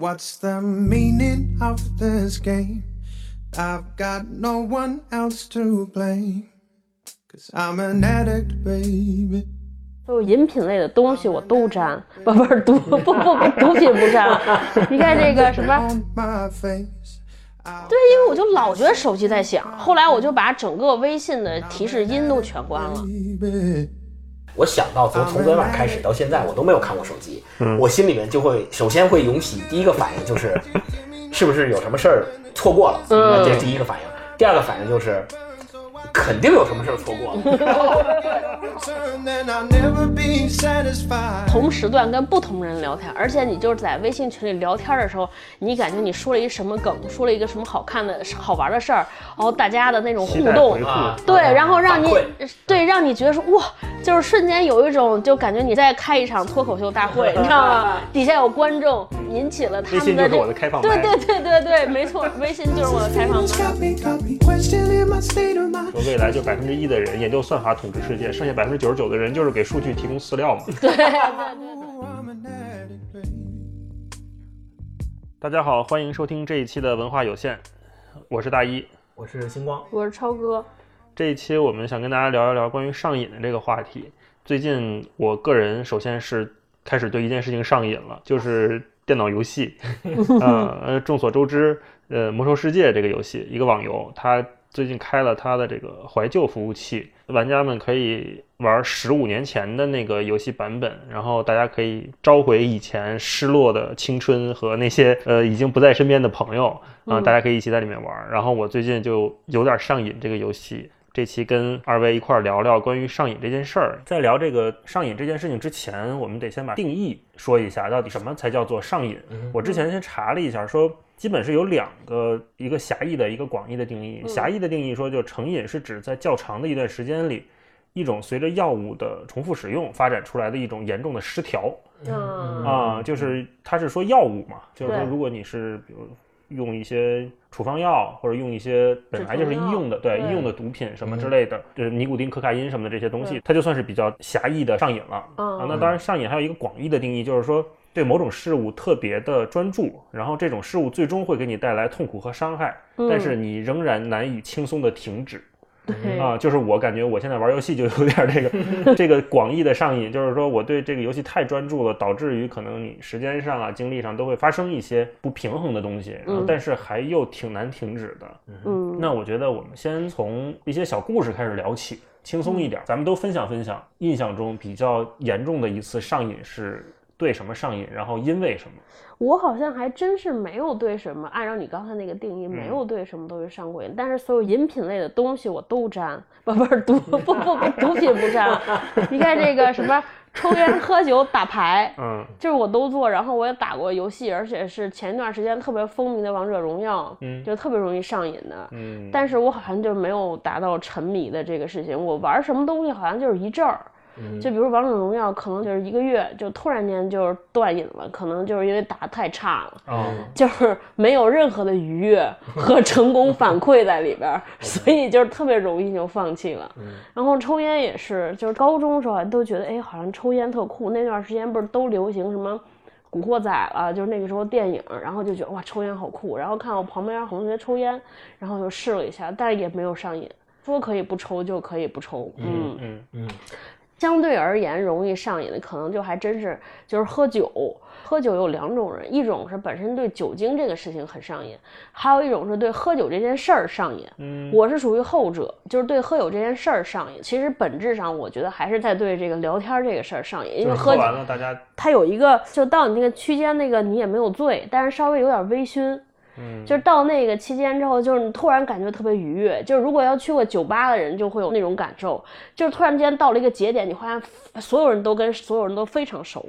What's the meaning of this game? I've got no one else to blame. Cause I'm an addict, baby. 所有饮品类的东西我都沾，不不是毒不不不毒品不沾。你看这个什么对，因为我就老觉得手机在响，后来我就把整个微信的提示音都全关了。我想到从从昨晚开始到现在，我都没有看过手机，我心里面就会首先会涌起第一个反应就是，是不是有什么事儿错过了？嗯这是第一个反应。第二个反应就是，肯定有什么事儿错过了。同时段跟不同人聊天，而且你就是在微信群里聊天的时候，你感觉你说了一什么梗，说了一个什么好看的好玩的事儿，然后大家的那种互动对，然后让你对让你觉得说哇，就是瞬间有一种就感觉你在开一场脱口秀大会，你知道吗？底下有观众，引起了他们的这微信就是我的开放麦对对对对对，没错，微信就是我的开放麦。未来就百分之一的人研究算法统治世界，剩下百分之九十九的人就是给数据提供饲料嘛。对。Oh. 大家好，欢迎收听这一期的文化有限，我是大一。我是星光，我是超哥，这一期我们想跟大家聊一聊关于上瘾的这个话题。最近我个人首先是开始对一件事情上瘾了，就是电脑游戏。呃呃，众所周知，呃，《魔兽世界》这个游戏，一个网游，它最近开了它的这个怀旧服务器，玩家们可以玩十五年前的那个游戏版本，然后大家可以召回以前失落的青春和那些 呃已经不在身边的朋友啊、嗯大家可以一起在里面玩。然后我最近就有点上瘾这个游戏。这期跟二位一块儿聊聊关于上瘾这件事儿。在聊这个上瘾这件事情之前，我们得先把定义说一下，到底什么才叫做上瘾？我之前先查了一下，说基本是有两个，一个狭义的，一个广义的定义。狭义的定义说，就成瘾是指在较长的一段时间里，一种随着药物的重复使用发展出来的一种严重的失调嗯。啊，就是它是说药物嘛，就是说如果你是比如用一些处方药或者用一些本来就是医用的，对对医用的毒品什么之类的，就是尼古丁、可卡因什么的这些东西，它就算是比较狭义的上瘾了。嗯。啊。那当然，上瘾还有一个广义的定义，就是说对某种事物特别的专注，然后这种事物最终会给你带来痛苦和伤害，但是你仍然难以轻松的停止。啊，就是我感觉我现在玩游戏就有点这个 这个广义的上瘾，就是说我对这个游戏太专注了，导致于可能你时间上啊、精力上都会发生一些不平衡的东西，然后嗯。但是还又挺难停止的。嗯，那我觉得我们先从一些小故事开始聊起，轻松一点，咱们都分享分享印象中比较严重的一次上瘾是对什么上瘾，然后因为什么。我好像还真是没有对什么，按照你刚才那个定义，没有对什么东西上过瘾。但是所有饮品类的东西我都沾，不不是毒 不不不毒品不沾。你看这个什么抽烟、喝酒、打牌，嗯就是我都做。然后我也打过游戏，而且是前一段时间特别风靡的王者荣耀，嗯就特别容易上瘾的。嗯，但是我好像就没有达到沉迷的这个事情。我玩什么东西好像就是一阵儿，就比如王者荣耀，可能就是一个月就突然间就是断瘾了，可能就是因为打得太差了。哦，就是没有任何的愉悦和成功反馈在里边儿，所以就是特别容易就放弃了。然后抽烟也是，就是高中的时候还都觉得，哎，好像抽烟特酷。那段时间不是都流行什么古惑仔了，就是那个时候电影，然后就觉得哇，抽烟好酷。然后看我旁边同学抽烟，然后就试了一下，但也没有上瘾。说可以不抽就可以不抽，嗯嗯嗯相对而言，容易上瘾的可能就还真是就是喝酒。喝酒有两种人，一种是本身对酒精这个事情很上瘾，还有一种是对喝酒这件事儿上瘾。嗯我是属于后者，就是对喝酒这件事儿上瘾。其实本质上，我觉得还是在对这个聊天这个事儿上瘾，因为喝完了，大家它有一个，就到你那个区间，那个你也没有醉，但是稍微有点微醺。嗯就是到那个期间之后，就是你突然感觉特别愉悦。就是如果要去过酒吧的人，就会有那种感受，就是突然间到了一个节点，你发现所有人都跟所有人都非常熟，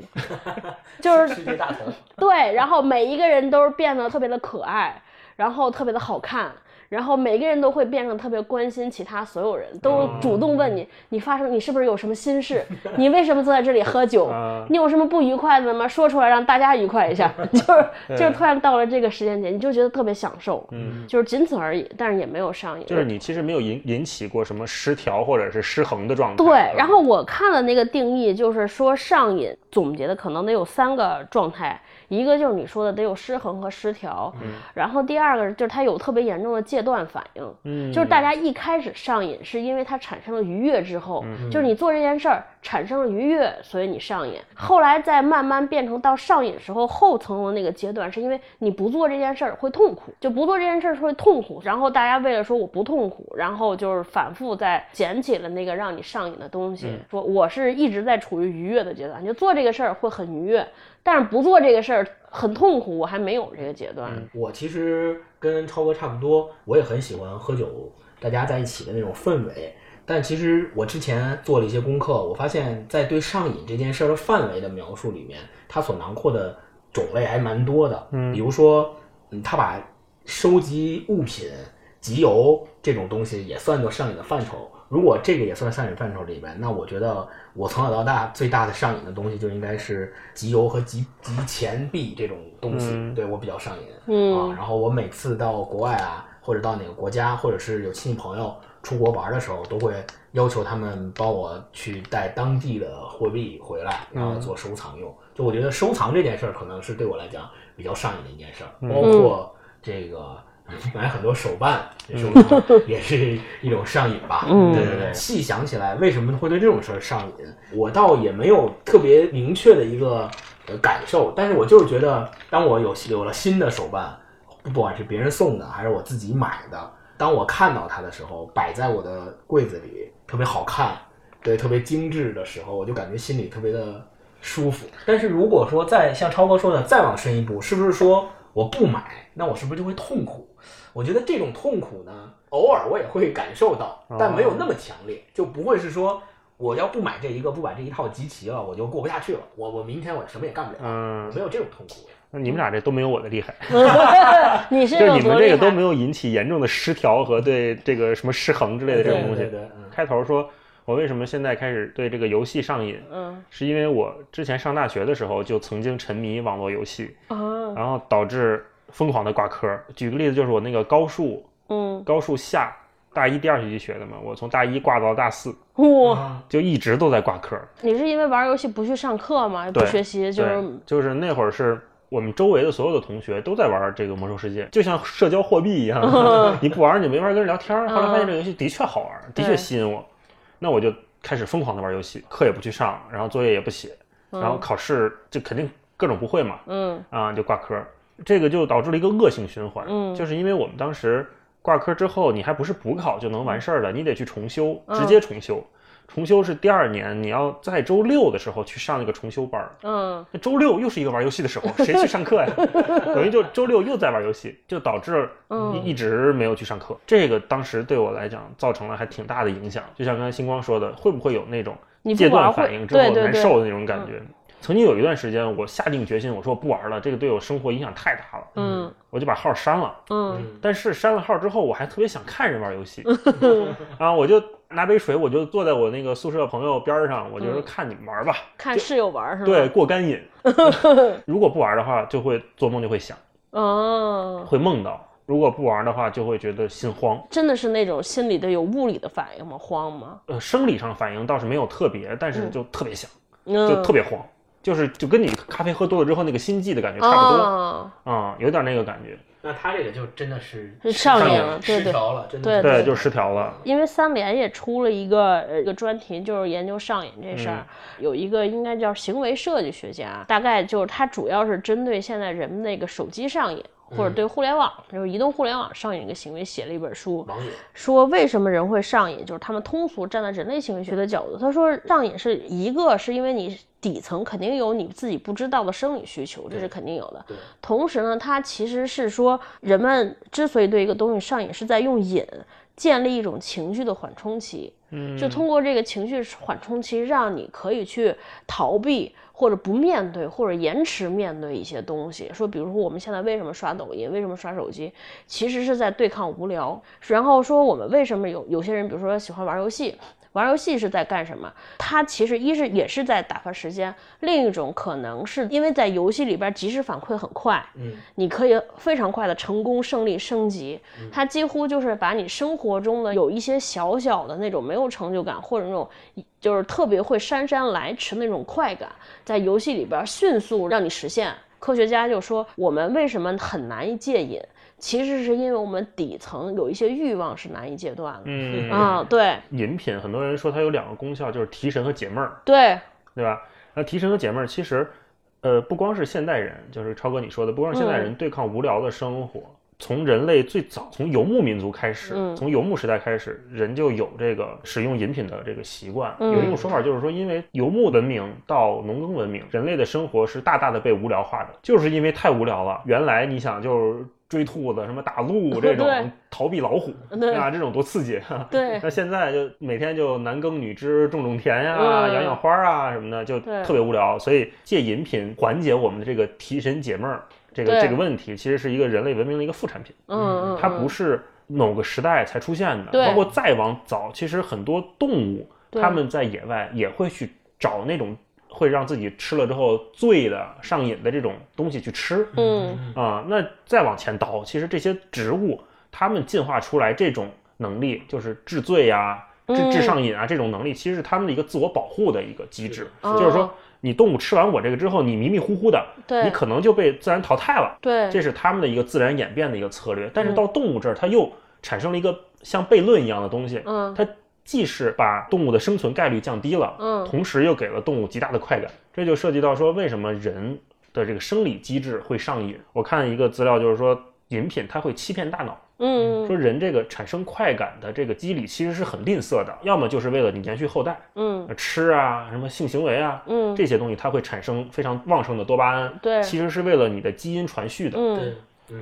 就是世界大同，对，然后每一个人都是变得特别的可爱，然后特别的好看，然后每个人都会变成特别关心其他所有人，都主动问你，你发生你是不是有什么心事？你为什么坐在这里喝酒？啊你有什么不愉快的吗？说出来让大家愉快一下。就是就是突然到了这个时间点，你就觉得特别享受，嗯，就是仅此而已，但是也没有上瘾。就是你其实没有引引起过什么失调或者是失衡的状态。对，然后我看了那个定义，就是说上瘾总结的可能得有三个状态，一个就是你说的得有失衡和失调，然后第二个就是它有特别严重的戒断反应，嗯就是大家一开始上瘾是因为它产生了愉悦之后，就是你做这件事儿产生了愉悦，所以你上瘾。后来再慢慢变成到上瘾时候后层的那个阶段，是因为你不做这件事儿会痛苦，就不做这件事儿会痛苦。然后大家为了说我不痛苦，然后就是反复在捡起了那个让你上瘾的东西，说我是一直在处于愉悦的阶段，就做这个事儿会很愉悦，但是不做这个事儿很痛苦，我还没有这个阶段。我其实跟超哥差不多，我也很喜欢喝酒，大家在一起的那种氛围。但其实我之前做了一些功课，我发现，在对上瘾这件事儿的范围的描述里面，它所囊括的种类还蛮多的。嗯，比如说，嗯，他把收集物品、集邮这种东西也算作上瘾的范畴。如果这个也算上瘾范畴里边，那我觉得我从小到大最大的上瘾的东西就应该是集邮和集集钱币这种东西，嗯对我比较上瘾。嗯啊，然后我每次到国外啊，或者到哪个国家，或者是有亲戚朋友出国玩的时候，都会要求他们帮我去带当地的货币回来，然后做收藏用。就我觉得收藏这件事儿，可能是对我来讲比较上瘾的一件事儿，包括这个。买很多手办，也是也是一种上瘾吧。嗯对对对。细想起来，为什么会对这种事儿上瘾？我倒也没有特别明确的一个呃感受，但是我就是觉得，当我有有了新的手办，不管是别人送的还是我自己买的，当我看到它的时候，摆在我的柜子里，特别好看，对，特别精致的时候，我就感觉心里特别的舒服。但是如果说再像超哥说的再往深一步，是不是说我不买，那我是不是就会痛苦？我觉得这种痛苦呢，偶尔我也会感受到，但没有那么强烈，就不会是说我要不买这一个，不把这一套集齐了，我就过不下去了。我我明天我什么也干不了，嗯没有这种痛苦。那你们俩这都没有我的厉害，你是就是你们这个都没？有引起严重的失调和对这个什么失衡之类的这种东西。对对对，嗯开头说，我为什么现在开始对这个游戏上瘾，嗯是因为我之前上大学的时候就曾经沉迷网络游戏，啊然后导致疯狂的挂科。举个例子，就是我那个高数，嗯高数下大一第二学期学的嘛，我从大一挂到大四，哇，啊就一直都在挂科。你是因为玩游戏不去上课吗？不学习就是就是那会儿是我们周围的所有的同学都在玩这个魔兽世界，就像社交货币一样，你不玩你没法跟人聊天。后来发现这个游戏的确好玩，的确吸引我，那我就开始疯狂的玩游戏，课也不去上，然后作业也不写，然后考试就肯定各种不会嘛，嗯啊就挂科，这个就导致了一个恶性循环，嗯就是因为我们当时挂科之后，你还不是补考就能完事儿的，你得去重修，嗯直接重修。重修是第二年，你要在周六的时候去上那个重修班儿，嗯那周六又是一个玩游戏的时候，谁去上课呀？等于就周六又在玩游戏，就导致嗯一一直没有去上课。这个当时对我来讲造成了还挺大的影响。就像刚才星光说的，会不会有那种戒断反应之后难受的那种感觉？曾经有一段时间，我下定决心，我说我不玩了，这个对我生活影响太大了，嗯我就把号删了。嗯但是删了号之后，我还特别想看人玩游戏 啊，我就拿杯水，我就坐在我那个宿舍朋友边上，我就说看你们玩吧。看室友玩是吧？对，，过干瘾。如果不玩的话，就会做梦就会想，哦，会梦到；如果不玩的话，就会觉得心慌。真的是那种心里的有物理的反应吗？慌吗？呃，生理上反应倒是没有特别，但是就特别想，就嗯，特别慌，就是就跟你咖啡喝多了之后那个心悸的感觉差不多啊、啊，有点那个感觉。那他这个就真的是是上瘾瘾了失调了，真的对就失调了。因为三联也出了一个呃一个专题，就是研究上瘾这事儿。嗯有一个应该叫行为设计学家，大概就是他主要是针对现在人们那个手机上瘾。或者对互联网，就是移动互联网上瘾这个行为写了一本书，说为什么人会上瘾，就是他们通俗站在人类行为学的角度，他说上瘾是一个是因为你底层肯定有你自己不知道的生理需求，这是肯定有的。同时呢，它其实是说人们之所以对一个东西上瘾，是在用瘾建立一种情绪的缓冲期。嗯，就通过这个情绪缓冲期，让你可以去逃避或者不面对或者延迟面对一些东西。说，比如说我们现在为什么刷抖音，为什么刷手机，其实是在对抗无聊。然后说我们为什么有有些人，比如说喜欢玩游戏。玩游戏是在干什么？它其实一是也是在打发时间，另一种可能是因为在游戏里边即时反馈很快，嗯，你可以非常快的成功胜利升级，它几乎就是把你生活中的有一些小小的那种没有成就感或者那种就是特别会姗姗来迟那种快感，在游戏里边迅速让你实现。科学家就说，我们为什么很难以戒瘾，其实是因为我们底层有一些欲望是难以戒断的。嗯啊，对饮品很多人说它有两个功效，就是提神和解闷儿，对，对吧？那提神和解闷儿其实，呃，不光是现代人，就是超哥你说的，不光是现代人对抗无聊的生活。从人类最早从游牧民族开始，嗯从游牧时代开始，人就有这个使用饮品的这个习惯。嗯有一种说法就是说，因为游牧文明到农耕文明，人类的生活是大大的被无聊化的，就是因为太无聊了。原来你想就是追兔子、什么打鹿 这种，逃避老虎，对啊，这种多刺激。对那现在就每天就男耕女织，种种田呀、嗯养养花啊什么的，就特别无聊。所以借饮品缓解我们的这个提神解闷儿这个这个问题，其实是一个人类文明的一个副产品，嗯嗯，它不是某个时代才出现的。对包括再往早，其实很多动物对它们在野外也会去找那种会让自己吃了之后醉的、上瘾的这种东西去吃。嗯啊，那再往前倒，其实这些植物它们进化出来这种能力，就是治醉呀、治上瘾啊这种能力，其实是它们的一个自我保护的一个机制。哦就是说，你动物吃完我这个之后，你迷迷糊糊的，对你可能就被自然淘汰了。对，这是它们的一个自然演变的一个策略。嗯但是到动物这儿，它又产生了一个像悖论一样的东西，嗯它既是把动物的生存概率降低了，嗯同时又给了动物极大的快感。这就涉及到说，为什么人的这个生理机制会上瘾？我看一个资料，就是说饮品它会欺骗大脑，嗯说人这个产生快感的这个机理其实是很吝啬的，要么就是为了你延续后代，吃啊，什么性行为啊，嗯这些东西它会产生非常旺盛的多巴胺，对其实是为了你的基因传续的。嗯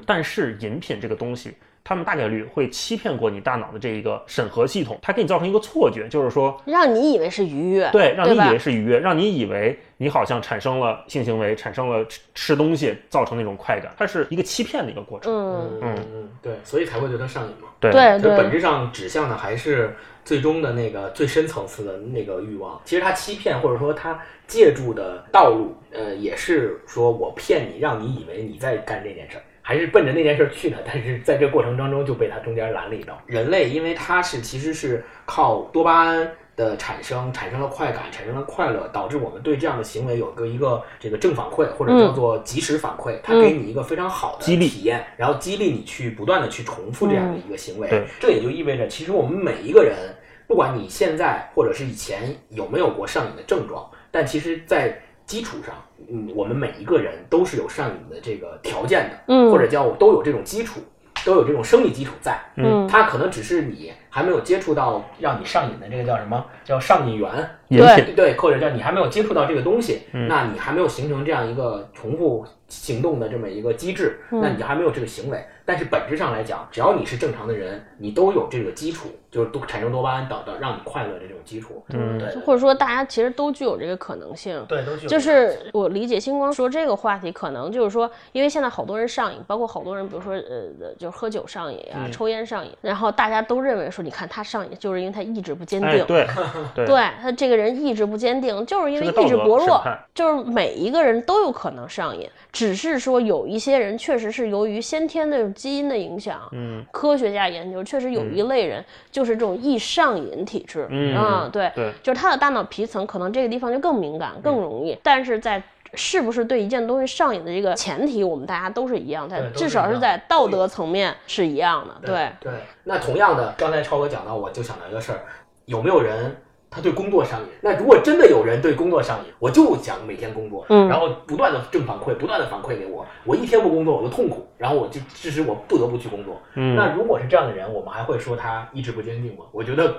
但是饮品这个东西，他们大概率会欺骗过你大脑的这一个审核系统，它给你造成一个错觉，就是说，让你以为是愉悦，对，让你以为是愉悦，让你以为你好像产生了性行为，产生了吃吃东西造成那种快感，它是一个欺骗的一个过程。嗯嗯嗯，对，所以才会对它上瘾嘛。对对它本质上指向的还是最终的那个最深层次的那个欲望。其实他欺骗或者说他借助的道路，呃，也是说我骗你，让你以为你在干这件事儿。还是奔着那件事儿去的，但是在这过程当中就被他中间拦了一刀。人类因为它是其实是靠多巴胺的产生，产生了快感，产生了快乐，导致我们对这样的行为有个一个这个正反馈，或者叫做及时反馈，它给你一个非常好的激励体验，然后激励你去不断的去重复这样的一个行为。对这也就意味着，其实我们每一个人，不管你现在或者是以前有没有过上瘾的症状，但其实，在基础上，嗯，我们每一个人都是有上瘾的这个条件的，嗯。或者叫都有这种基础，都有这种生理基础在。嗯。它可能只是你还没有接触到让你上瘾的这个叫什么叫上瘾源，对，对，或者叫你还没有接触到这个东西，嗯。那你还没有形成这样一个重复行动的这么一个机制，嗯。那你就还没有这个行为。但是本质上来讲，只要你是正常的人，你都有这个基础，就是多产生多巴胺导的让你快乐的这种基础。嗯对或者说大家其实都具有这个可能性。对，都具有就是我理解星光说这个话题，可能就是说，因为现在好多人上瘾，包括好多人，比如说呃，就是喝酒上瘾啊，嗯抽烟上瘾，然后大家都认为说，你看他上瘾，就是因为他意志不坚定。哎，对对对他这个人意志不坚定，就是因为意志薄弱，就是每一个人都有可能上瘾，只是说有一些人确实是由于先天的基因的影响，嗯，科学家研究确实有一类人就是这种易上瘾体质，嗯啊，对，对。就是他的大脑皮层可能这个地方就更敏感、更容易，但是在是不是对一件东西上瘾的这个前提，我们大家都是一样，在至少是在道德层面是一样的，对，对。那同样的，刚才超哥讲到，我就想到一个事儿，有没有人他对工作上瘾？那如果真的有人对工作上瘾，我就想每天工作，嗯然后不断的正反馈，不断的反馈给我，我一天不工作我就痛苦，然后我就致使我不得不去工作。嗯那如果是这样的人，我们还会说他意志不坚定吗？我觉得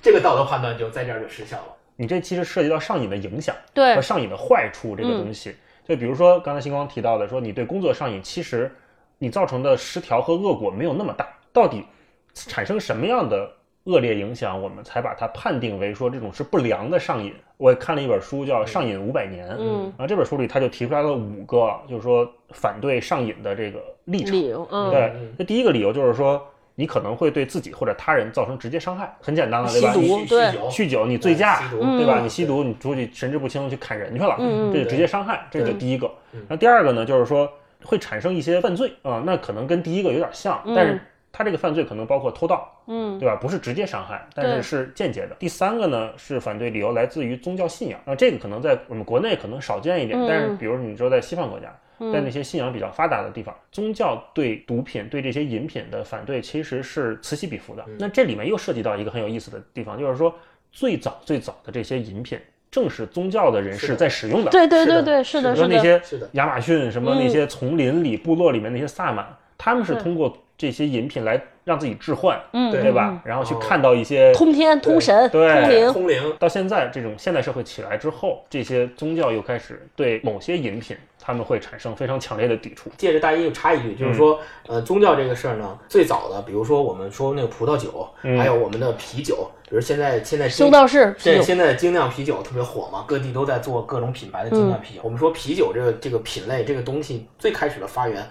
这个道德判断就在这儿就失效了。你这其实涉及到上瘾的影响对和上瘾的坏处这个东西。就比如说刚才星光提到的，说你对工作上瘾，其实你造成的失调和恶果没有那么大。到底产生什么样的恶劣影响，我们才把它判定为说这种是不良的上瘾？我也看了一本书叫《上瘾五百年》，嗯，啊，这本书里他就提出来了五个，就是说反对上瘾的这个立场。理由，嗯，对那，第一个理由就是说，你可能会对自己或者他人造成直接伤害，很简单了，对吧？吸毒酗对酗酒酗酒，你醉驾，对吧？你吸毒，你出去神志不清去砍人去了，这就直接伤害，这就第一个嗯。那第二个呢，就是说会产生一些犯罪啊、那可能跟第一个有点像，但是它这个犯罪可能包括偷盗，嗯对吧？不是直接伤害，但是是间接的。第三个呢是反对理由来自于宗教信仰，那，这个可能在我们国内可能少见一点，嗯但是比如你说在西方国家，在那些信仰比较发达的地方，宗教对毒品、对这些饮品的反对其实是此起彼伏的。那这里面又涉及到一个很有意思的地方，就是说最早最早的这些饮品，正是宗教的人士在使用的。对对对对，是的，是的，比如说那些亚马逊什么那些丛林里、部落里面那些萨满，他们是通过这些饮品来让自己置换，嗯，对。对吧？嗯？然后去哦看到一些通天、通神、对通灵，通灵，到现在这种现代社会起来之后，这些宗教又开始对某些饮品，他们会产生非常强烈的抵触。借着大一又插一句，就是说，呃，宗教这个事儿呢，最早的，比如说我们说那个葡萄酒，嗯。还有我们的啤酒，比如现在现在修道士啤对，酒，现在精酿啤酒特别火嘛，各地都在做各种品牌的精酿啤酒。我们说啤酒这个这个品类这个东西最开始的发源，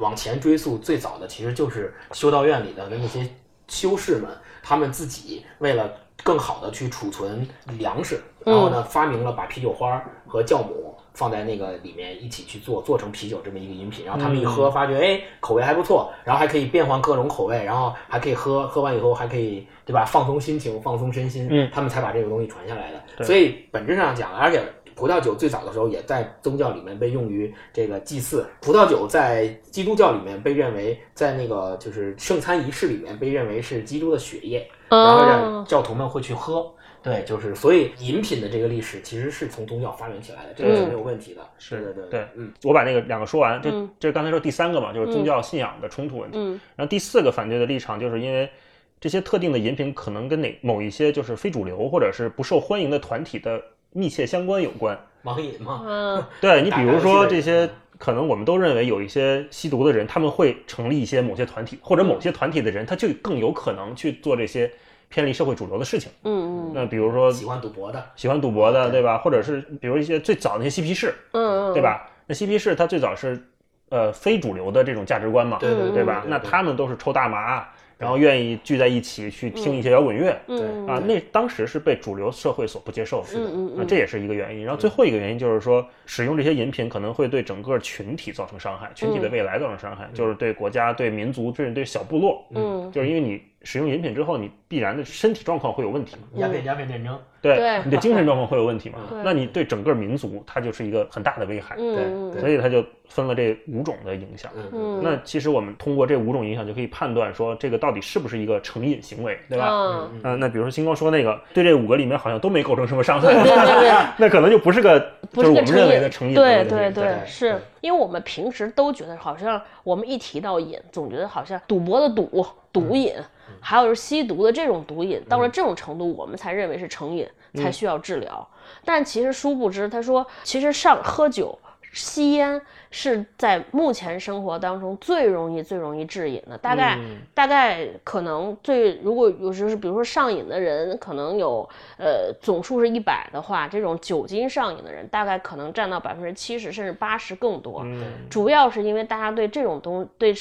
往前追溯最早的其实就是修道院里的那些修士们，他们自己为了更好的去储存粮食，然后呢发明了把啤酒花和酵母。放在那个里面一起去做，做成啤酒这么一个饮品，然后他们一喝，发觉哎口味还不错，然后还可以变换各种口味，然后还可以喝，喝完以后还可以对吧？放松心情，放松身心，嗯。他们才把这个东西传下来的。对。所以本质上讲，而且葡萄酒最早的时候也在宗教里面被用于这个祭祀。葡萄酒在基督教里面被认为，在那个就是圣餐仪式里面被认为是基督的血液，然后让哦，教徒们会去喝。对，就是所以饮品的这个历史其实是从宗教发源起来的，这个是没有问题的。是的对对嗯，我把那个两个说完，这嗯这刚才说第三个嘛，就是宗教信仰的冲突问题。嗯然后第四个反对的立场，就是因为这些特定的饮品可能跟哪某一些就是非主流或者是不受欢迎的团体的密切相关有关。网瘾嘛，嗯 对你比如说这些，可能我们都认为有一些吸毒的人，他们会成立一些某些团体，或者某些团体的人，他就更有可能去做这些偏离社会主流的事情。嗯嗯那比如说喜欢赌博的，喜欢赌博的，对吧？或者是比如一些最早那些嬉皮士，嗯，对吧？那嬉皮士他最早是呃非主流的这种价值观嘛，对对对吧？那他们都是抽大麻，然后愿意聚在一起去听一些摇滚乐。对啊，那当时是被主流社会所不接受的，嗯嗯嗯啊，这也是一个原因。然后最后一个原因就是说，使用这些饮品可能会对整个群体造成伤害，群体嗯的未来造成伤害，就是对国家、对民族，甚至对小部落，嗯就是因为你使用饮品之后，你必然的身体状况会有问题嘛，鸦片鸦片战争，对对你的精神状况会有问题嘛对？那你对整个民族，它就是一个很大的危害。嗯对所以它就分了这五种的影响。嗯嗯，那其实我们通过这五种影响就可以判断说，这个到底是不是一个成瘾行为，对吧？嗯嗯、那比如说星光说那个，对这五个里面好像都没构成什么伤害，对对对 那可能就不是个，不就是是我们认为个成瘾的成瘾的对。对对是因为我们平时都觉得好像我们一提到瘾，总觉得好像赌博的赌毒瘾，还有就是吸毒的这种毒瘾，到了这种程度，我们才认为是成瘾，才需要治疗。但其实殊不知，他说其实上喝酒。吸烟是在目前生活当中最容易、最容易致瘾的。大概、嗯大概可能最，如果有时候是比如说上瘾的人，可能有呃总数是一百的话，这种酒精上瘾的人大概可能占到百分之七十甚至八十更多。嗯主要是因为大家对这种东对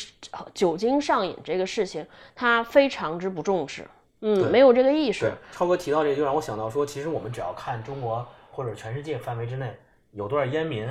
酒精上瘾这个事情，他非常之不重视，嗯，没有这个意识。，超哥提到这个，就让我想到说，其实我们只要看中国或者全世界范围之内有多少烟民，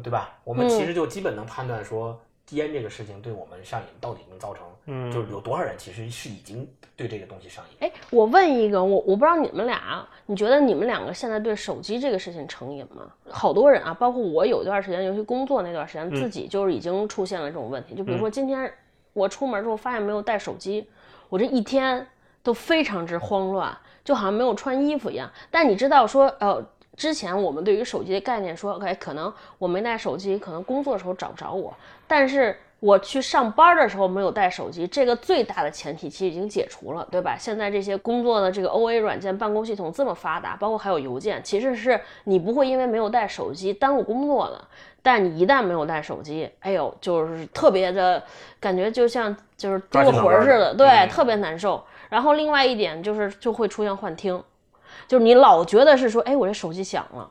对吧？我们嗯其实就基本能判断说，烟这个事情对我们上瘾到底能造成，嗯就是有多少人其实是已经对这个东西上瘾。哎，我问一个，我我不知道你们俩，你觉得你们两个现在对手机这个事情成瘾吗？好多人啊，包括我有一段时间，尤其工作那段时间，自己就是已经出现了这种问题。就比如说今天我出门之后发现没有带手机，我这一天都非常之慌乱，就好像没有穿衣服一样。但你知道说，呃。之前我们对于手机的概念说，OK，可能我没带手机，可能工作的时候找不着我，但是我去上班的时候没有带手机，这个最大的前提其实已经解除了，对吧？现在这些工作的这个 OA 软件办公系统这么发达，包括还有邮件，其实是你不会因为没有带手机耽误工作的。但你一旦没有带手机，哎呦，就是特别的感觉，就像就是丢了魂儿似的，对，嗯特别难受。然后另外一点就是就会出现幻听，就是你老觉得是说，哎，我这手机响了。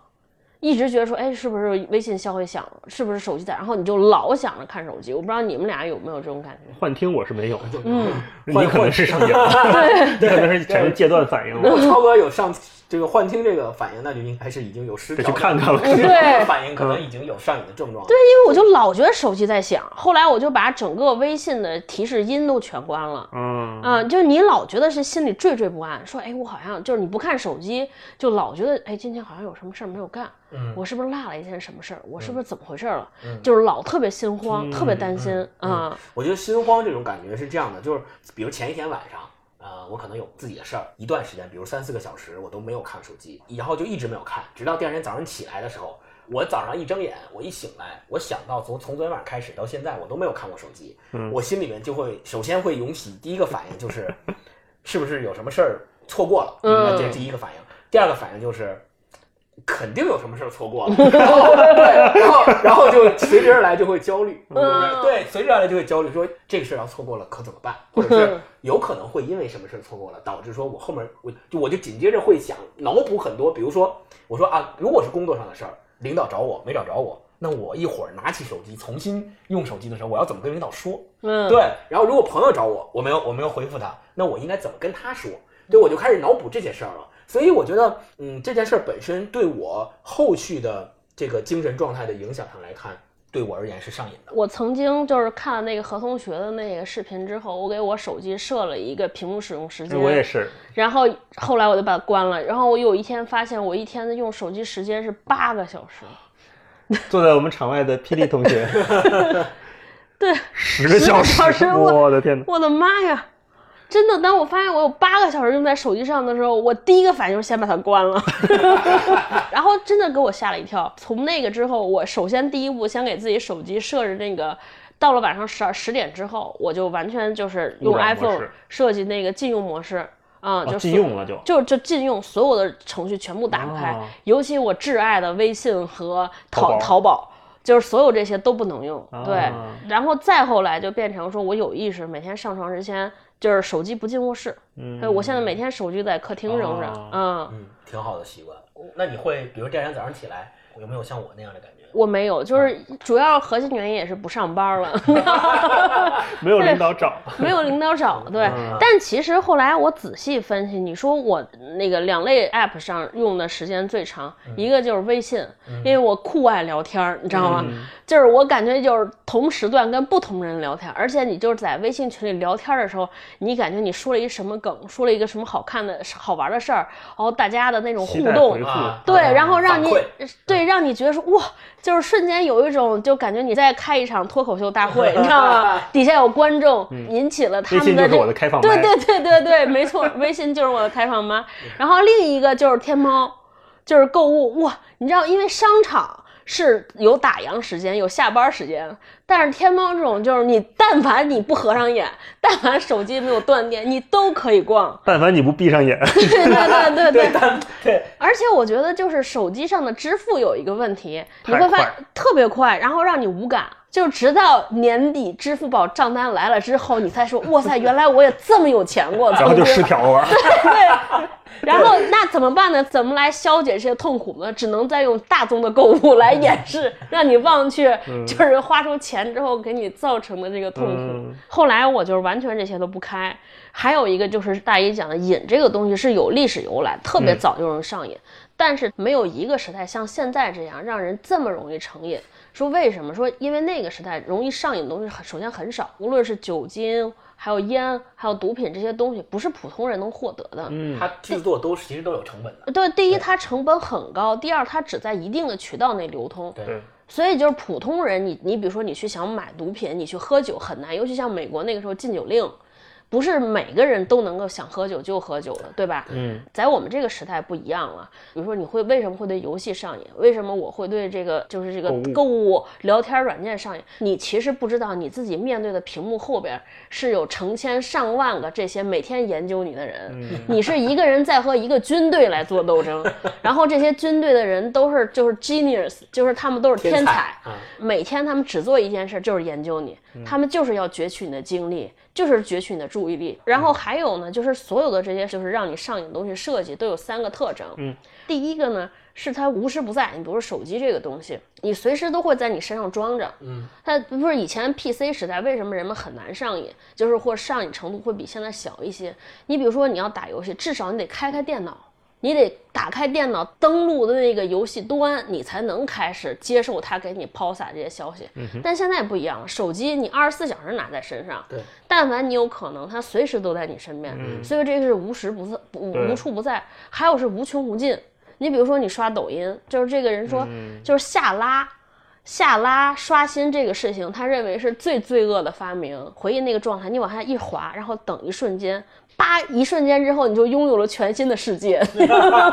一直觉得说，哎，是不是微信消息响了？是不是手机在？然后你就老想着看手机。我不知道你们俩有没有这种感觉？幻听我是没有，嗯，你可能是上瘾了，你可能是产生戒断反应了。超哥有上这个幻听这个反应，那就应该是已经有失得调去看看了的对反应可能已经有上瘾的症状了。对，因为我就老觉得手机在响，后来我就把整个微信的提示音都全关了。嗯啊、就是你老觉得是心里惴惴不安，说哎，我好像就是你不看手机，就老觉得哎，今天好像有什么事儿没有干，嗯我是不是落了一件什么事儿？我是不是怎么回事儿了？就是老特别心慌，特别担心啊、我觉得心慌这种感觉是这样的，就是比如前一天晚上，呃，我可能有自己的事儿，一段时间，比如三四个小时，我都没有看手机，然后就一直没有看，直到第二天早上起来的时候，我早上一睁眼，我一醒来，我想到从从昨天晚上开始到现在，我都没有看过手机，我心里面就会首先会涌起第一个反应就是，是不是有什么事儿错过了？嗯那这是第一个反应。第二个反应就是。肯定有什么事儿错过了，然后对，然后然后就随之而来就会焦虑，嗯对，随之而来就会焦虑，说这个事儿要错过了可怎么办？或者是有可能会因为什么事儿错过了，导致说我后面我就我就紧接着会想脑补很多，比如说我说啊，如果是工作上的事儿，领导找我没找着我，那我一会儿拿起手机重新用手机的时候，我要怎么跟领导说？嗯，对，然后如果朋友找我，我没有我没有回复他，那我应该怎么跟他说？对，我就开始脑补这些事儿了。所以我觉得，嗯，这件事儿本身对我后续的这个精神状态的影响上来看，对我而言是上瘾的。我曾经就是看了那个何同学的那个视频之后，我给我手机设了一个屏幕使用时间，我也是，然后后来我就把它关了，然后我有一天发现我一天的用手机时间是八个小时，坐在我们场外的霹雳同学，对，十个小时，十个小时我我的天哪！我的妈呀！真的，当我发现我有八个小时用在手机上的时候，我第一个反应就是先把它关了，然后真的给我吓了一跳。从那个之后，我首先第一步先给自己手机设置那个，到了晚上十二十点之后，我就完全就是用 iPhone 设计那个禁用模式啊、哦就禁用了就就就禁用所有的程序全部打不开，哦尤其我挚爱的微信和淘淘宝。就是所有这些都不能用，对啊，然后再后来就变成说，我有意识每天上床之前，就是手机不进卧室，嗯对我现在每天手机在客厅扔着，啊嗯，嗯，挺好的习惯。那你会，比如第二天早上起来，有没有像我那样的感觉？我没有，就是主要核心原因也是不上班了，没有领导找，没有领导找，对。嗯但其实后来我仔细分析，你说我那个两类 app 上用的时间最长，一个就是微信，因为我酷爱聊天儿，你知道吗？就是我感觉就是同时段跟不同人聊天，而且你就是在微信群里聊天的时候，你感觉你说了一什么梗，说了一个什么好看的好玩的事儿，然后大家的那种互动对，啊然后让你对让你觉得说哇，就是瞬间有一种就感觉你在开一场脱口秀大会，你知道吗？底下有观众，引起了他微信就是们的这我的开放对对对对对，没错，微信就是我的开放麦。然后另一个就是天猫，就是购物哇，你知道，因为商场。是有打烊时间，有下班时间，但是天猫这种就是你，但凡你不合上眼，但凡手机没有断电，你都可以逛。但凡你不闭上眼，对对对对对，对，而且我觉得就是手机上的支付有一个问题，你会发现特别快，然后让你无感。就直到年底支付宝账单来了之后，你才说哇塞，原来我也这么有钱过。然后就失调了。对，然后那怎么办呢？怎么来消解这些痛苦呢？只能再用大宗的购物来掩饰，让你忘却就是花出钱之后给你造成的这个痛苦。嗯后来我就是完全这些都不开。还有一个就是大姨讲的瘾这个东西是有历史由来，特别早就能上瘾，但是没有一个时代像现在这样让人这么容易成瘾。说为什么？说因为那个时代容易上瘾的东西很首先很少，无论是酒精、还有烟、还有毒品这些东西，不是普通人能获得的。嗯，它制作都是其实都有成本的。对，第一它成本很高，第二它只在一定的渠道内流通。对对，所以就是普通人，你你比如说你去想买毒品，你去喝酒很难，尤其像美国那个时候禁酒令，不是每个人都能够想喝酒就喝酒的，对吧？嗯，在我们这个时代不一样了。比如说你会为什么会对游戏上瘾？为什么我会对这个就是这个购物聊天软件上瘾？你其实不知道你自己面对的屏幕后边是有成千上万个这些每天研究你的人，你是一个人在和一个军队来做斗争，然后这些军队的人都是就是 genius，就是他们都是天才。啊，每天他们只做一件事，就是研究你，他们就是要攫取你的精力，就是攫取你的注意力。然后还有呢，就是所有的这些就是让你上瘾的东西设计都有三个特征。嗯，第一个呢是它无时不在，你比如说手机这个东西，你随时都会在你身上装着。嗯，它不是以前 PC 时代为什么人们很难上瘾，就是或上瘾程度会比现在小一些。你比如说你要打游戏，至少你得开开电脑。你得打开电脑登录的那个游戏端，你才能开始接受他给你抛洒这些消息。但现在不一样了，手机你二十四小时拿在身上，对，但凡你有可能，它随时都在你身边，所以这个是无时不在、无无处不在。还有是无穷无尽。你比如说你刷抖音，就是这个人说，就是下拉。下拉刷新这个事情，他认为是最罪恶的发明。回忆那个状态，你往下一滑，然后等一瞬间，叭，一瞬间之后，你就拥有了全新的世界。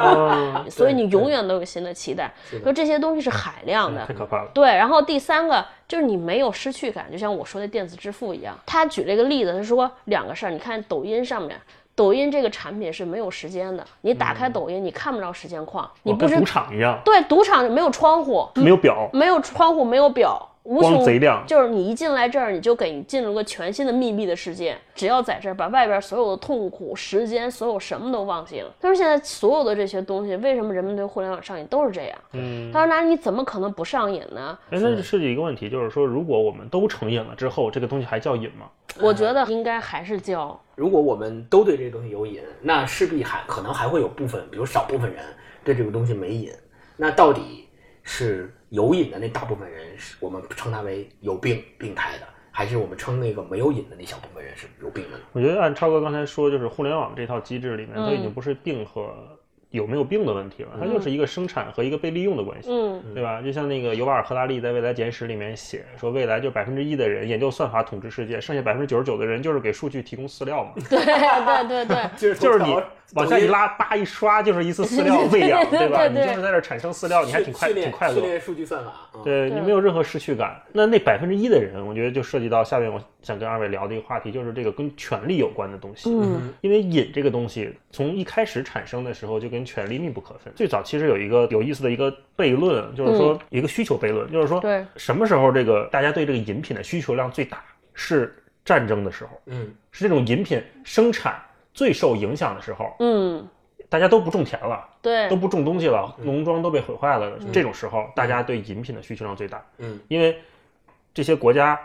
所以你永远都有新的期待。说这些东西是海量的太，可怕了。对，然后第三个就是你没有失去感，就像我说的电子支付一样。他举了一个例子，他说两个事儿，你看抖音上面。抖音这个产品是没有时间的，你打开抖音，你看不着时间框，你不知哦跟赌场一样，对赌场没有窗户，没有表，没有窗户，没有表，无穷光贼亮就是你一进来这儿，你就给你进入个全新的密闭的世界。只要在这儿，把外边所有的痛苦、时间、所有什么都忘记了。他说现在所有的这些东西，为什么人们对互联网上瘾都是这样？嗯，他说那你怎么可能不上瘾呢？哎，那涉及一个问题，就是说，如果我们都成瘾了之后，这个东西还叫瘾吗？我觉得应该还是叫 如果我们都对这个东西有瘾，那势必还可能还会有部分，比如少部分人对这个东西没瘾。那到底是有瘾的那大部分人，是我们称他为有病、病态的，还是我们称那个没有瘾的那小部分人是有病的呢？我觉得按超哥刚才说，就是互联网这套机制里面，它已嗯经不是病和有没有病的问题了，它就是一个生产和一个被利用的关系。嗯对吧？就像那个尤瓦尔·赫拉利在《未来简史》里面写说，未来就百分之一的人研究算法统治世界，剩下百分之九十九的人就是给数据提供饲料嘛。对对对对，就是就是你往下一拉，叭一刷就是一次饲料喂养，对对吧？你就是在这儿产生饲料，你还挺快挺快乐。训练数据算法。嗯，对你没有任何失去感。那那百分之一的人，我觉得就涉及到下面我想跟二位聊的一个话题，就是这个跟权力有关的东西。嗯因为瘾这个东西从一开始产生的时候就跟权力密不可分。最早其实有一个有意思的一个悖论，就是说一个需求悖论，就是说对。什么时候这个大家对这个饮品的需求量最大？是战争的时候，嗯，是这种饮品生产最受影响的时候，嗯。大家都不种田了，对。都不种东西了，农庄都被毁坏了，这种时候，大家对饮品的需求量最大。嗯，因为这些国家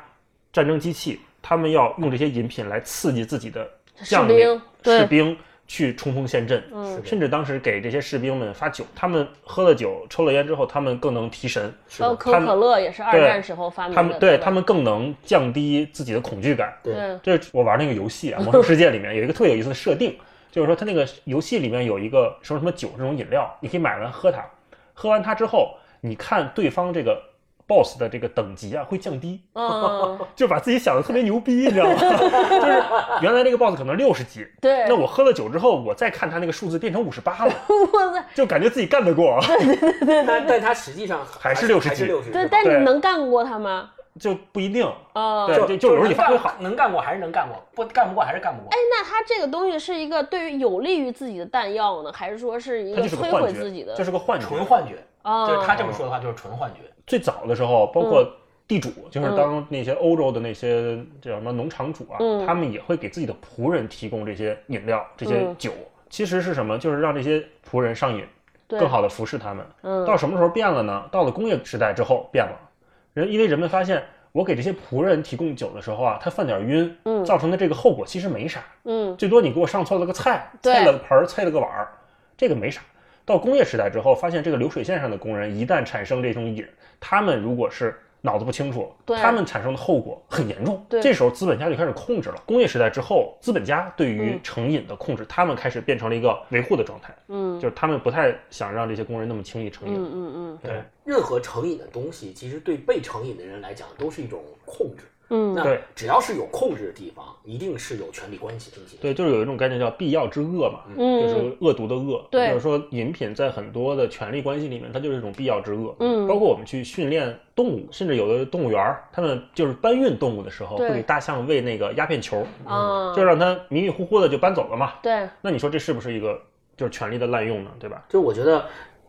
战争机器，他们要用这些饮品来刺激自己的将领、士兵士兵去冲锋陷阵，嗯。甚至当时给这些士兵们发酒，他们喝了酒、抽了烟之后，他们更能提神，包括可他们口可乐也是二对战时候发明的，他们对他们更能降低自己的恐惧感。对。对这我玩那个游戏啊，《魔兽世界》里面有一个特别有意思的设定，就是说它那个游戏里面有一个什么什么酒这种饮料，你可以买完喝它，喝完它之后，你看对方这个 BOSS 的这个等级啊会降低，嗯 就把自己想的特别牛逼，你知道吗？就是原来这个 BOSS 可能六十级，对那我喝了酒之后，我再看他那个数字变成五十八了，哇塞就感觉自己干得过，但但他实际上还是六十级，对，但你能干过他吗？就不一定。啊，对，就就有时候你发挥好，能干过还是能干过，不干不过还是干不过。哎，那他这个东西是一个对于有利于自己的弹药呢，还是说是一个摧毁自己的？这是个幻觉，纯幻觉，啊，就是他这么说的话就是纯幻觉。最早的时候，包括嗯地主，就是当那些欧洲的那些叫什么农场主啊，嗯他们也会给自己的仆人提供这些饮料、这些嗯酒。其实是什么？就是让这些仆人上瘾，对更好的服侍他们。嗯到什么时候变了呢？到了工业时代之后变了。人因为人们发现，我给这些仆人提供酒的时候啊，他犯点晕，嗯造成的这个后果其实没啥。嗯最多你给我上错了个菜，对菜了个盆儿，菜了个碗儿，这个没啥。到工业时代之后，发现这个流水线上的工人一旦产生这种瘾，他们如果是脑子不清楚，对他们产生的后果很严重。对这时候资本家就开始控制了。工业时代之后，资本家对于嗯成瘾的控制，他们开始变成了一个维护的状态，嗯就是他们不太想让这些工人那么轻易成瘾。嗯嗯嗯对，任何成瘾的东西，其实对被成瘾的人来讲都是一种控制。嗯那对只要是有控制的地方，一定是有权力关系进行。对，就是有一种概念叫必要之恶嘛，嗯就是恶毒的恶。对就是说饮品在很多的权力关系里面，它就是一种必要之恶。嗯包括我们去训练动物，甚至有的动物园儿，他们就是搬运动物的时候，会给大象喂那个鸦片球，啊，就让它迷迷糊糊的就搬走了嘛。对那你说这是不是一个就是权力的滥用呢？对吧？就我觉得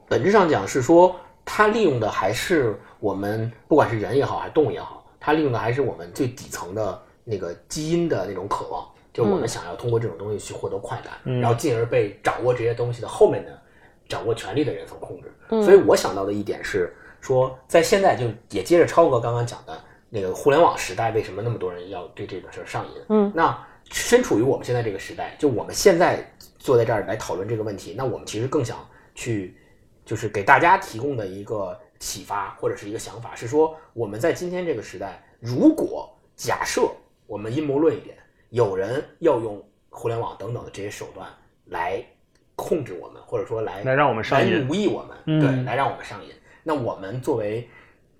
本质上讲是说，它利用的还是我们不管是人也好，还是动物也好，它利用的还是我们最底层的那个基因的那种渴望，就我们想要通过这种东西去获得快感，嗯然后进而被掌握这些东西的后面的掌握权力的人所控制。嗯所以我想到的一点是说，在现在就也接着超哥刚刚讲的。那个互联网时代为什么那么多人要对这个事儿上瘾？嗯，那身处于我们现在这个时代，就我们现在坐在这儿来讨论这个问题，那我们其实更想去，就是给大家提供的一个启发或者是一个想法，是说我们在今天这个时代，如果假设我们阴谋论一点，有人要用互联网等等的这些手段来控制我们，或者说来来让我们上瘾来奴役我们，嗯对，来让我们上瘾。那我们作为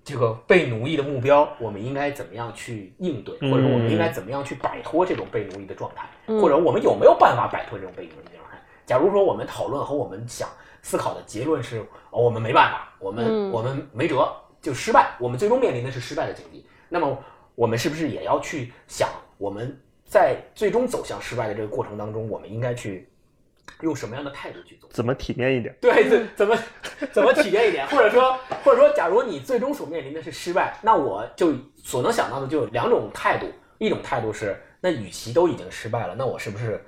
这个被奴役的目标，我们应该怎么样去应对，嗯或者说我们应该怎么样去摆脱这种被奴役的状态，嗯或者我们有没有办法摆脱这种被奴役的状态？假如说我们讨论和我们想思考的结论是，哦我们没办法，我们、嗯我们没辙，就失败，我们最终面临的是失败的境地。那么我们是不是也要去想，我们在最终走向失败的这个过程当中，我们应该去用什么样的态度去走？怎么体面一点？对，怎怎么怎么体面一点，或者说或者说，假如你最终所面临的是失败，那我就所能想到的就有两种态度，一种态度是，那与其都已经失败了，那我是不是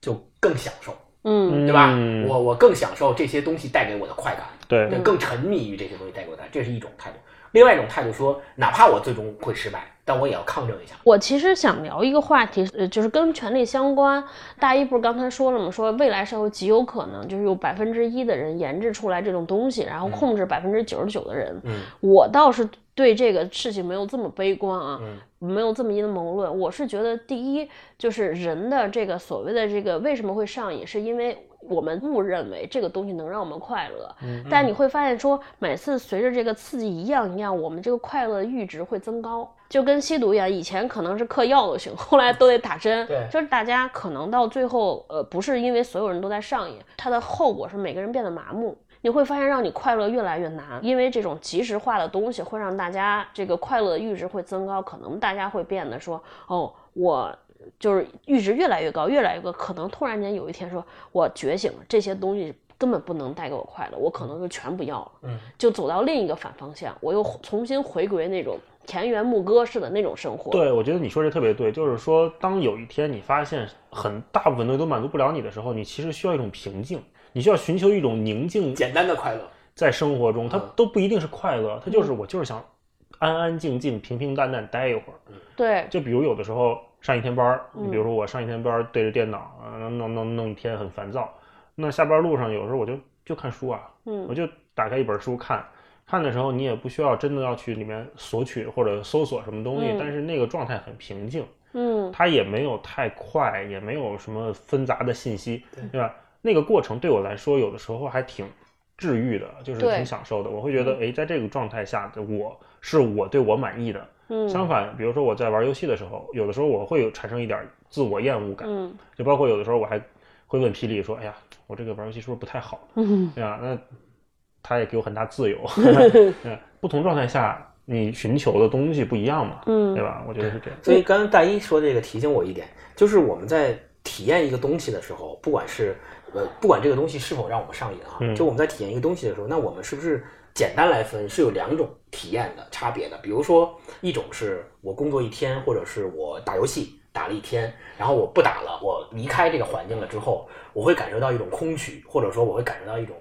就更享受，嗯对吧？嗯我我更享受这些东西带给我的快感，对更更沉迷于这些东西带给我的，这是一种态度。另外一种态度说，哪怕我最终会失败，但我也要抗争一下。我其实想聊一个话题，呃，就是跟权力相关。大一不是刚才说了吗？说未来社会极有可能就是有百分之一的人研制出来这种东西，然后控制百分之九十九的人。嗯我倒是对这个事情没有这么悲观啊，嗯没有这么阴谋论。我是觉得，第一就是人的这个所谓的这个为什么会上瘾，是因为我们误认为这个东西能让我们快乐。但你会发现说，每次随着这个刺激一样一样，我们这个快乐的阈值会增高，就跟吸毒一样，以前可能是嗑药都行，后来都得打针。对就是大家可能到最后，呃，不是因为所有人都在上瘾，它的后果是每个人变得麻木。你会发现，让你快乐越来越难，因为这种即时化的东西会让大家这个快乐的阈值会增高，可能大家会变得说，哦，我就是阈值越来越高，越来越高，可能突然间有一天说，我觉醒了，这些东西根本不能带给我快乐，我可能就全不要了，嗯，就走到另一个反方向，我又重新回归那种田园牧歌式的那种生活。对，我觉得你说这特别对，就是说，当有一天你发现很大部分东西都满足不了你的时候，你其实需要一种平静，你需要寻求一种宁静，简单的快乐，在生活中，它嗯都不一定是快乐，它就是我就是想安安静静、平平淡淡待一会儿。对，就比如有的时候上一天班儿，嗯你比如说我上一天班儿对着电脑，啊，弄弄弄一天很烦躁，那下班路上有时候我就就看书啊，嗯我就打开一本书看，看的时候你也不需要真的要去里面索取或者搜索什么东西，嗯但是那个状态很平静，嗯它也没有太快，也没有什么纷杂的信息，对对吧？那个过程对我来说，有的时候还挺治愈的，就是挺享受的。我会觉得，哎，在这个状态下的我是我对我满意的。嗯，相反，比如说我在玩游戏的时候，有的时候我会有产生一点自我厌恶感，嗯就包括有的时候我还会问霹雳说：“哎呀，我这个玩游戏是不是不太好？”嗯对啊，那他也给我很大自由。嗯，不同状态下你寻求的东西不一样嘛，嗯对吧？我觉得是这样。所以刚刚大一说这个提醒我一点，就是我们在体验一个东西的时候，不管是呃不管这个东西是否让我们上瘾啊，嗯就我们在体验一个东西的时候，那我们是不是简单来分是有两种体验的差别的？比如说一种是我工作一天，或者是我打游戏打了一天，然后我不打了，我离开这个环境了之后，我会感受到一种空虚，或者说我会感受到一种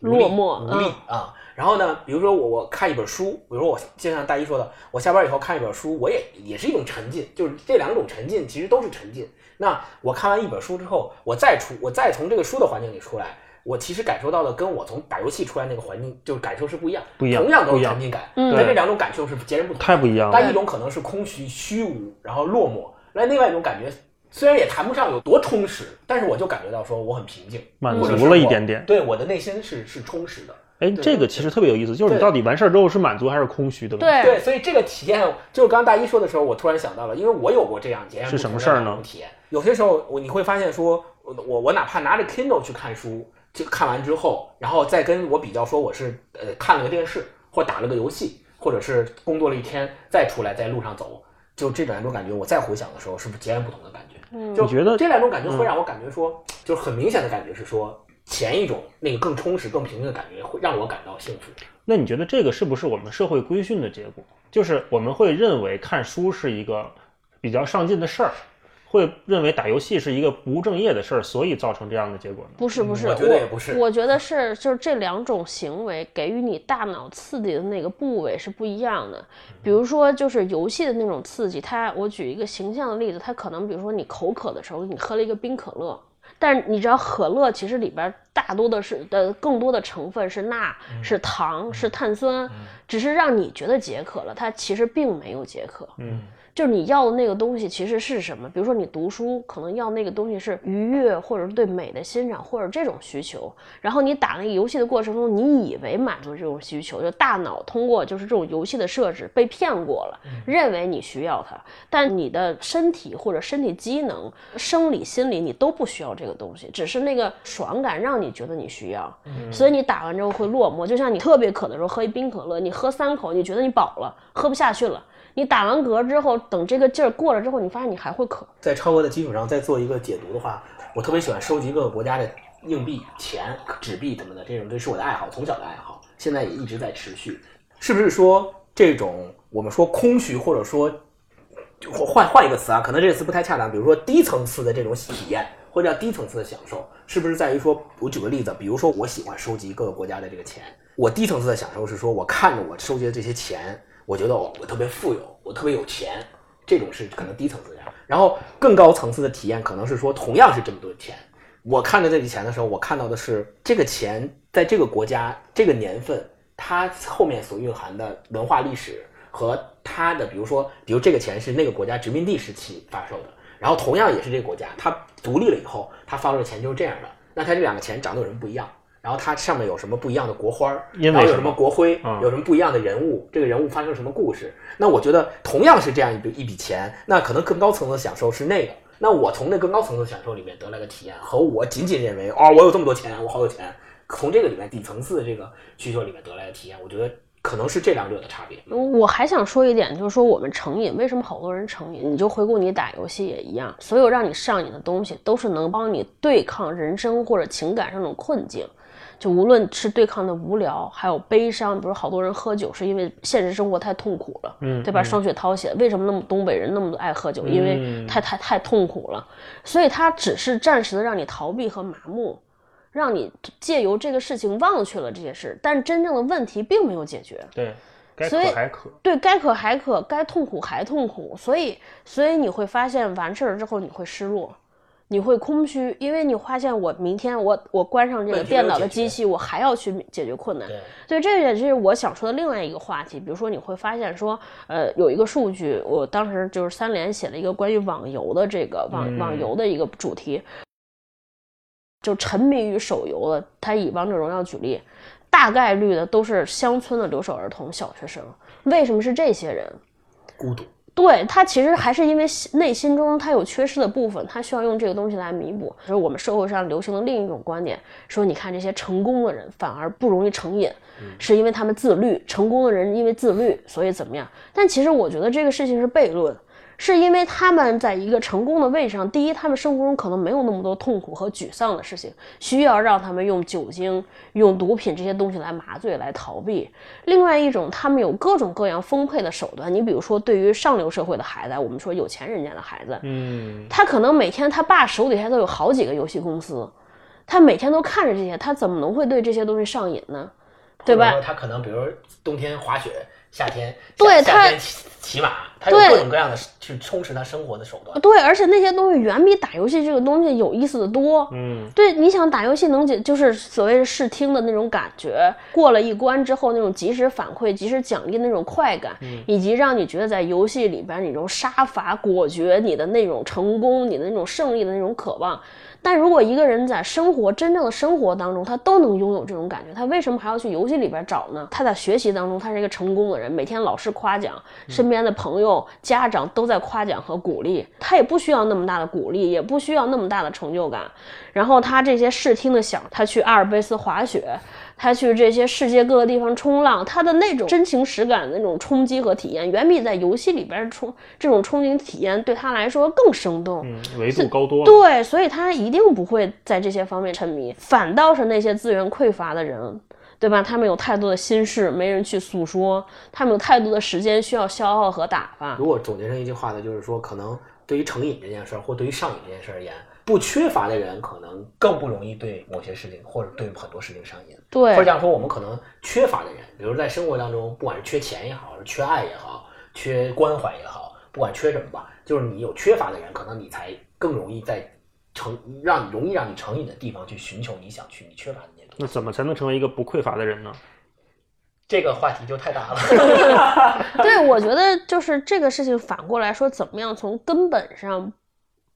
落寞无力嗯啊。然后呢，比如说我我看一本书，比如说我就像大一说的，我下班以后看一本书，我也也是一种沉浸，就是这两种沉浸其实都是沉浸。那我看完一本书之后，我再出，我再从这个书的环境里出来，我其实感受到的跟我从打游戏出来那个环境就是感受是不一样，不一样同样都是沉浸感，嗯但这两种感受是截然不同。太不一样了但一种可能是空虚、虚无，然后落寞；那另外一种感觉，虽然也谈不上有多充实，但是我就感觉到说我很平静，满足了一点点。对我的内心是是充实的。哎，这个其实特别有意思，就是你到底完事儿之后是满足还是空虚的问题？对对，所以这个体验就是刚刚大一说的时候，我突然想到了，因为我有过这样截然不是什同的么事儿呢体验。有些时候我你会发现说，我我我哪怕拿着 Kindle 去看书，就看完之后，然后再跟我比较说我是呃看了个电视，或打了个游戏，或者是工作了一天，再出来在路上走，就这两种感觉，我再回想的时候，是不是截然不同的感觉？嗯就你觉得这两种感觉会嗯让我感觉说，就是很明显的感觉是说，前一种那个更充实、更平静的感觉，会让我感到幸福。那你觉得这个是不是我们社会规训的结果？就是我们会认为看书是一个比较上进的事儿，会认为打游戏是一个不务正业的事儿，所以造成这样的结果呢？不是不是，我觉得也不是我觉得是就是这两种行为给予你大脑刺激的那个部位是不一样的。比如说，就是游戏的那种刺激，它我举一个形象的例子，它可能比如说你口渴的时候，你喝了一个冰可乐。但是你知道，可乐其实里边大多的是的更多的成分是钠、是糖、是碳酸，只是让你觉得解渴了，它其实并没有解渴。嗯，就是你要的那个东西其实是什么？比如说你读书，可能要那个东西是愉悦，或者是对美的欣赏，或者这种需求。然后你打那个游戏的过程中，你以为满足这种需求，就大脑通过就是这种游戏的设置被骗过了，认为你需要它，但你的身体或者身体机能、生理、心理你都不需要这个东西，只是那个爽感让你觉得你需要。所以你打完之后会落寞，就像你特别渴的时候喝一冰可乐，你喝三口，你觉得你饱了，喝不下去了。你打完嗝之后，等这个劲儿过了之后，你发现你还会渴。在超额的基础上再做一个解读的话，我特别喜欢收集各个国家的硬币、钱、纸币什么的，这种这是我的爱好，从小的爱好，现在也一直在持续。是不是说这种我们说空虚，或者说就换换一个词啊，可能这个词不太恰当，比如说低层次的这种体验，或者叫低层次的享受，是不是在于说，我举个例子，比如说我喜欢收集各个国家的这个钱，我低层次的享受是说我看着我收集的这些钱，我觉得我特别富有，我特别有钱，这种是可能低层次的。然后更高层次的体验可能是说，同样是这么多钱，我看着这笔钱的时候，我看到的是这个钱在这个国家这个年份，它后面所蕴含的文化历史和它的，比如说，比如这个钱是那个国家殖民地时期发售的，然后同样也是这个国家，它独立了以后，它发售的钱就是这样的。那它这两个钱长得有什么不一样？然后它上面有什么不一样的国花儿？然后有什么国徽？嗯有什么不一样的人物？这个人物发生什么故事？那我觉得同样是这样一笔一笔钱，那可能更高层次的享受是那个。那我从那更高层次的享受里面得来的体验，和我仅仅认为哦，我有这么多钱，我好有钱，从这个里面底层次的这个需求里面得来的体验，我觉得可能是这两者的差别。我还想说一点，就是说我们成瘾，为什么好多人成瘾？你就回顾你打游戏也一样，所有让你上瘾的东西，都是能帮你对抗人生或者情感上那种困境。就无论是对抗的无聊，还有悲伤，比如好多人喝酒是因为现实生活太痛苦了，嗯对吧？双雪涛写的，为什么那么东北人那么爱喝酒？因为嗯太太太痛苦了，所以他只是暂时的让你逃避和麻木，让你借由这个事情忘却了这些事，但真正的问题并没有解决。对，该所以渴。对该渴还渴，该痛苦还痛苦，所以所以你会发现完事儿之后你会失落，你会空虚，因为你发现我明天我我关上这个电脑的机器，我还要去解决困难。对，对，这也是我想说的另外一个话题。比如说，你会发现说，呃，有一个数据，我当时就是三联写了一个关于网游的这个网、网游的一个主题，就沉迷于手游的，他以王者荣耀举例，大概率的都是乡村的留守儿童、小学生。为什么是这些人？孤独。对他其实还是因为心内心中他有缺失的部分，他需要用这个东西来弥补。就是我们社会上流行的另一种观点，说你看这些成功的人反而不容易成瘾，是因为他们自律。成功的人因为自律，所以怎么样？但其实我觉得这个事情是悖论。是因为他们在一个成功的位置上，第一，他们生活中可能没有那么多痛苦和沮丧的事情，需要让他们用酒精、用毒品这些东西来麻醉、来逃避。另外一种，他们有各种各样丰沛的手段。你比如说，对于上流社会的孩子，我们说有钱人家的孩子，嗯，他可能每天他爸手底下都有好几个游戏公司，他每天都看着这些，他怎么能会对这些东西上瘾呢？对吧他可能比如冬天滑雪，夏天对他夏夏天骑骑马，他有对各种各样的去充实他生活的手段。对，而且那些东西远比打游戏这个东西有意思的多。嗯，对，你想打游戏能解，就是所谓视听的那种感觉，过了一关之后那种及时反馈、及时奖励的那种快感，以及让你觉得在游戏里边你这种杀伐果决、你的那种成功、你的那种胜利的那种渴望。但如果一个人在生活真正的生活当中，他都能拥有这种感觉，他为什么还要去游戏里边找呢？他在学习当中，他是一个成功的人，每天老师夸奖，身边的朋友、家长都在夸奖和鼓励，他也不需要那么大的鼓励，也不需要那么大的成就感。然后他这些视听的想，他去阿尔卑斯滑雪，他去这些世界各个地方冲浪，他的那种真情实感的那种冲击和体验，远比在游戏里边冲这种冲击体验对他来说更生动。嗯，维度高多了。对，所以他一定不会在这些方面沉迷，反倒是那些资源匮乏的人，对吧？他们有太多的心事没人去诉说，他们有太多的时间需要消耗和打发。如果总结成一句话呢，就是说，可能对于成瘾这件事儿，或对于上瘾这件事儿而言，不缺乏的人可能更不容易对某些事情或者对很多事情上瘾。对或者这样说，我们可能缺乏的人，比如在生活当中，不管是缺钱也好，是缺爱也好，缺关怀也好，不管缺什么吧，就是你有缺乏的人，可能你才更容易在成让你容易让你成瘾的地方去寻求你想去你缺乏的那些东西。那怎么才能成为一个不匮乏的人呢？这个话题就太大了。对，我觉得就是这个事情反过来说，怎么样从根本上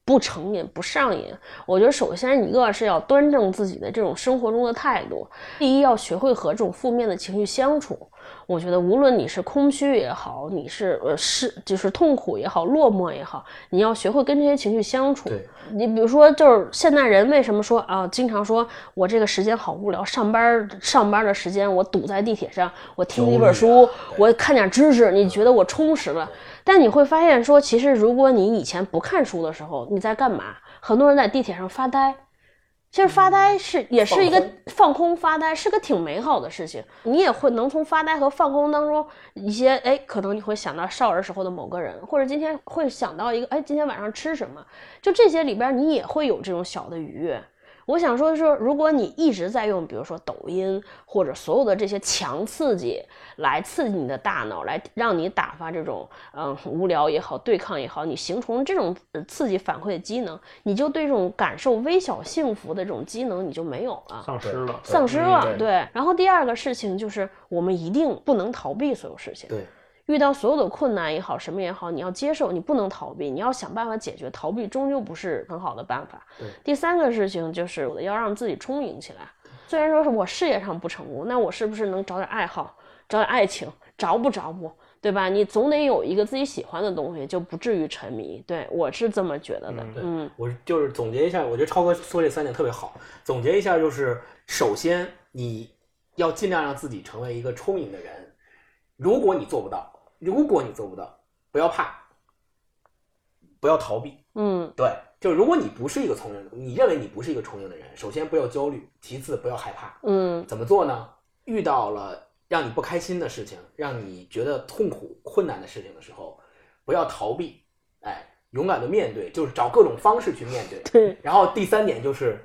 不成瘾、不上瘾？我觉得首先一个是要端正自己的这种生活中的态度，第一要学会和这种负面的情绪相处。我觉得无论你是空虚也好，你是呃是就是痛苦也好，落寞也好，你要学会跟这些情绪相处。对，你比如说，就是现代人为什么说啊，经常说我这个时间好无聊，上班上班的时间我堵在地铁上，我听一本书我看点知识，你觉得我充实了？但你会发现说，其实如果你以前不看书的时候，你在干嘛？很多人在地铁上发呆。其实发呆是也是一个放放空发呆，是个挺美好的事情。你也会能从发呆和放空当中一些，哎，可能你会想到少儿时候的某个人，或者今天会想到一个，哎，今天晚上吃什么？就这些里边，你也会有这种小的愉悦。我想说的是，如果你一直在用，比如说抖音或者所有的这些强刺激来刺激你的大脑，来让你打发这种嗯无聊也好、对抗也好，你形成这种呃刺激反馈的机能，你就对这种感受微小幸福的这种机能你就没有了。丧失了。丧失了，对。然后第二个事情就是，我们一定不能逃避所有事情。对，遇到所有的困难也好，什么也好，你要接受，你不能逃避，你要想办法解决。逃避终究不是很好的办法。第三个事情就是要让自己充盈起来。虽然说是我事业上不成功，那我是不是能找点爱好，找点爱情，着不着不？对吧？你总得有一个自己喜欢的东西，就不至于沉迷。对我是这么觉得的。对嗯我就是总结一下，我觉得超哥说这三点特别好。总结一下就是，首先你要尽量让自己成为一个充盈的人。如果你做不到，如果你做不到，不要怕，不要逃避。嗯对，就如果你不是一个聪明，你认为你不是一个聪明的人，首先不要焦虑，其次不要害怕。嗯怎么做呢？遇到了让你不开心的事情，让你觉得痛苦、困难的事情的时候，不要逃避，哎，勇敢的面对，就是找各种方式去面对。对，然后第三点就是，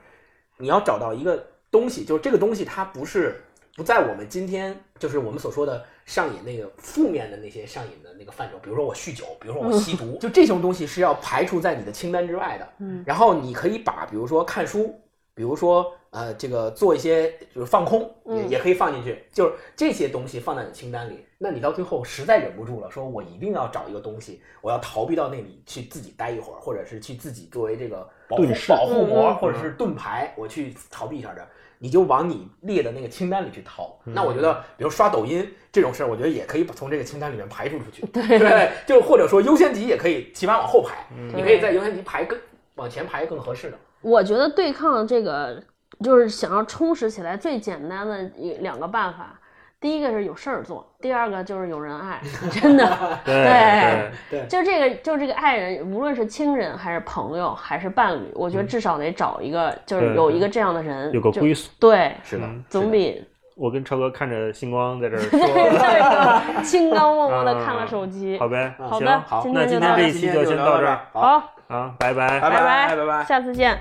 你要找到一个东西，就是这个东西它不是不在我们今天就是我们所说的上瘾那个负面的那些上瘾的那个范畴，比如说我酗酒，比如说我吸毒，就这种东西是要排除在你的清单之外的。嗯然后你可以把比如说看书，比如说呃这个做一些就是放空，也嗯也可以放进去，就是这些东西放在你清单里。那你到最后实在忍不住了，说我一定要找一个东西，我要逃避到那里去自己待一会儿，或者是去自己作为这个保护保护膜或者是盾牌，我去逃避一下这。你就往你列的那个清单里去掏。那我觉得，比如刷抖音这种事儿，我觉得也可以从这个清单里面排除出去。对，就或者说优先级也可以起码往后排，你可以在优先级排更往前排更合适的。我觉得对抗这个就是想要充实起来最简单的一两个办法，第一个是有事儿做，第二个就是有人爱，真的。对对对就这个，就这个爱人，无论是亲人还是朋友还是伴侣，我觉得至少得找一个，就是有一个这样的人，有个归宿。对，是的嗯，总比我跟超哥看着星光在这儿这 说，个清高默默的看了手机。好呗，好的好今那今天天就到这期就先到这儿好，好，啊，拜拜。拜拜拜拜拜。下次见。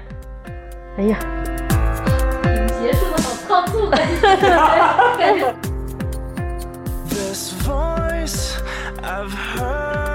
哎呀，结束的好仓促的，This voice. I've heard